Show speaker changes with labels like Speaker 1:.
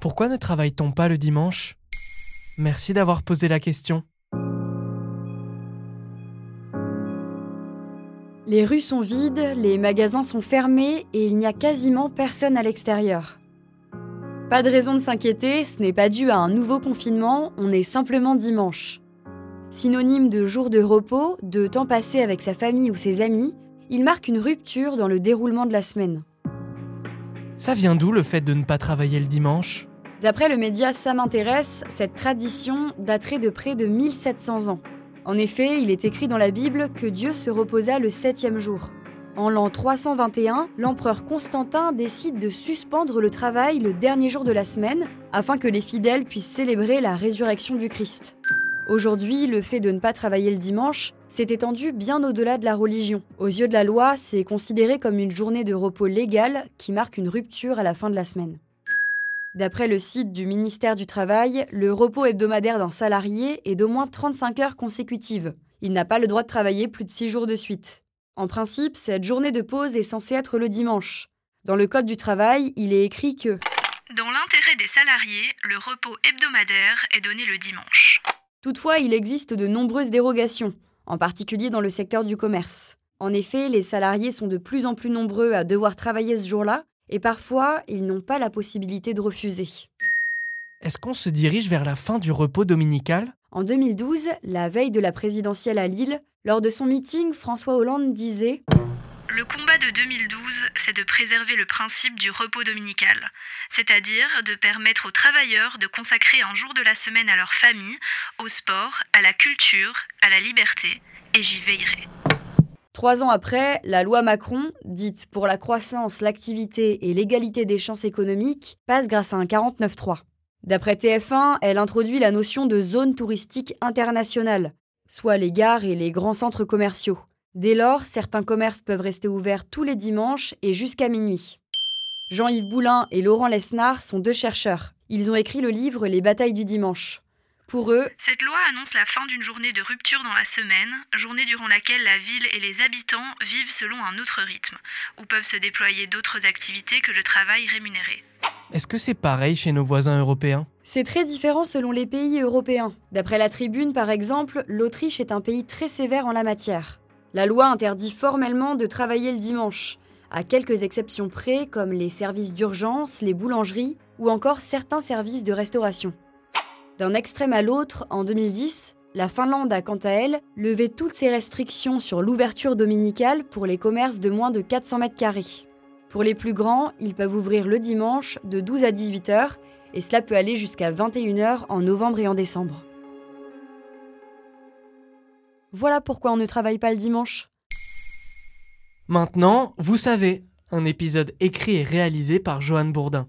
Speaker 1: Pourquoi ne travaille-t-on pas le dimanche? Merci d'avoir posé la question.
Speaker 2: Les rues sont vides, les magasins sont fermés et il n'y a quasiment personne à l'extérieur. Pas de raison de s'inquiéter, ce n'est pas dû à un nouveau confinement, on est simplement dimanche. Synonyme de jour de repos, de temps passé avec sa famille ou ses amis, il marque une rupture dans le déroulement de la semaine.
Speaker 1: Ça vient d'où le fait de ne pas travailler le dimanche?
Speaker 2: D'après le média Ça m'intéresse, cette tradition daterait de près de 1700 ans. En effet, il est écrit dans la Bible que Dieu se reposa le septième jour. En l'an 321, l'empereur Constantin décide de suspendre le travail le dernier jour de la semaine afin que les fidèles puissent célébrer la résurrection du Christ. Aujourd'hui, le fait de ne pas travailler le dimanche s'est étendu bien au-delà de la religion. Aux yeux de la loi, c'est considéré comme une journée de repos légale qui marque une rupture à la fin de la semaine. D'après le site du ministère du Travail, le repos hebdomadaire d'un salarié est d'au moins 35 heures consécutives. Il n'a pas le droit de travailler plus de 6 jours de suite. En principe, cette journée de pause est censée être le dimanche. Dans le Code du travail, il est écrit que
Speaker 3: Dans l'intérêt des salariés, le repos hebdomadaire est donné le dimanche.
Speaker 2: Toutefois, il existe de nombreuses dérogations, en particulier dans le secteur du commerce. En effet, les salariés sont de plus en plus nombreux à devoir travailler ce jour-là, et parfois, ils n'ont pas la possibilité de refuser.
Speaker 1: Est-ce qu'on se dirige vers la fin du repos dominical?
Speaker 2: En 2012, la veille de la présidentielle à Lille, lors de son meeting, François Hollande disait
Speaker 3: Le combat de 2012, c'est de préserver le principe du repos dominical, c'est-à-dire de permettre aux travailleurs de consacrer un jour de la semaine à leur famille, au sport, à la culture, à la liberté, et j'y veillerai.
Speaker 2: Trois ans après, la loi Macron, dite pour la croissance, l'activité et l'égalité des chances économiques, passe grâce à un 49.3. D'après TF1, elle introduit la notion de zone touristique internationale, soit les gares et les grands centres commerciaux. Dès lors, certains commerces peuvent rester ouverts tous les dimanches et jusqu'à minuit. Jean-Yves Boulin et Laurent Lesnard sont deux chercheurs. Ils ont écrit le livre Les batailles du dimanche. Pour eux,
Speaker 3: Cette loi annonce la fin d'une journée de rupture dans la semaine, journée durant laquelle la ville et les habitants vivent selon un autre rythme, où peuvent se déployer d'autres activités que le travail rémunéré.
Speaker 1: Est-ce que c'est pareil chez nos voisins européens?
Speaker 2: C'est très différent selon les pays européens. D'après la tribune, par exemple, l'Autriche est un pays très sévère en la matière. La loi interdit formellement de travailler le dimanche, à quelques exceptions près comme les services d'urgence, les boulangeries ou encore certains services de restauration. D'un extrême à l'autre, en 2010, la Finlande a quant à elle levé toutes ses restrictions sur l'ouverture dominicale pour les commerces de moins de 400 mètres carrés. Pour les plus grands, ils peuvent ouvrir le dimanche de 12 à 18 heures et cela peut aller jusqu'à 21 heures en novembre et en décembre. Voilà pourquoi on ne travaille pas le dimanche.
Speaker 1: Maintenant, vous savez, un épisode écrit et réalisé par Johan Bourdin.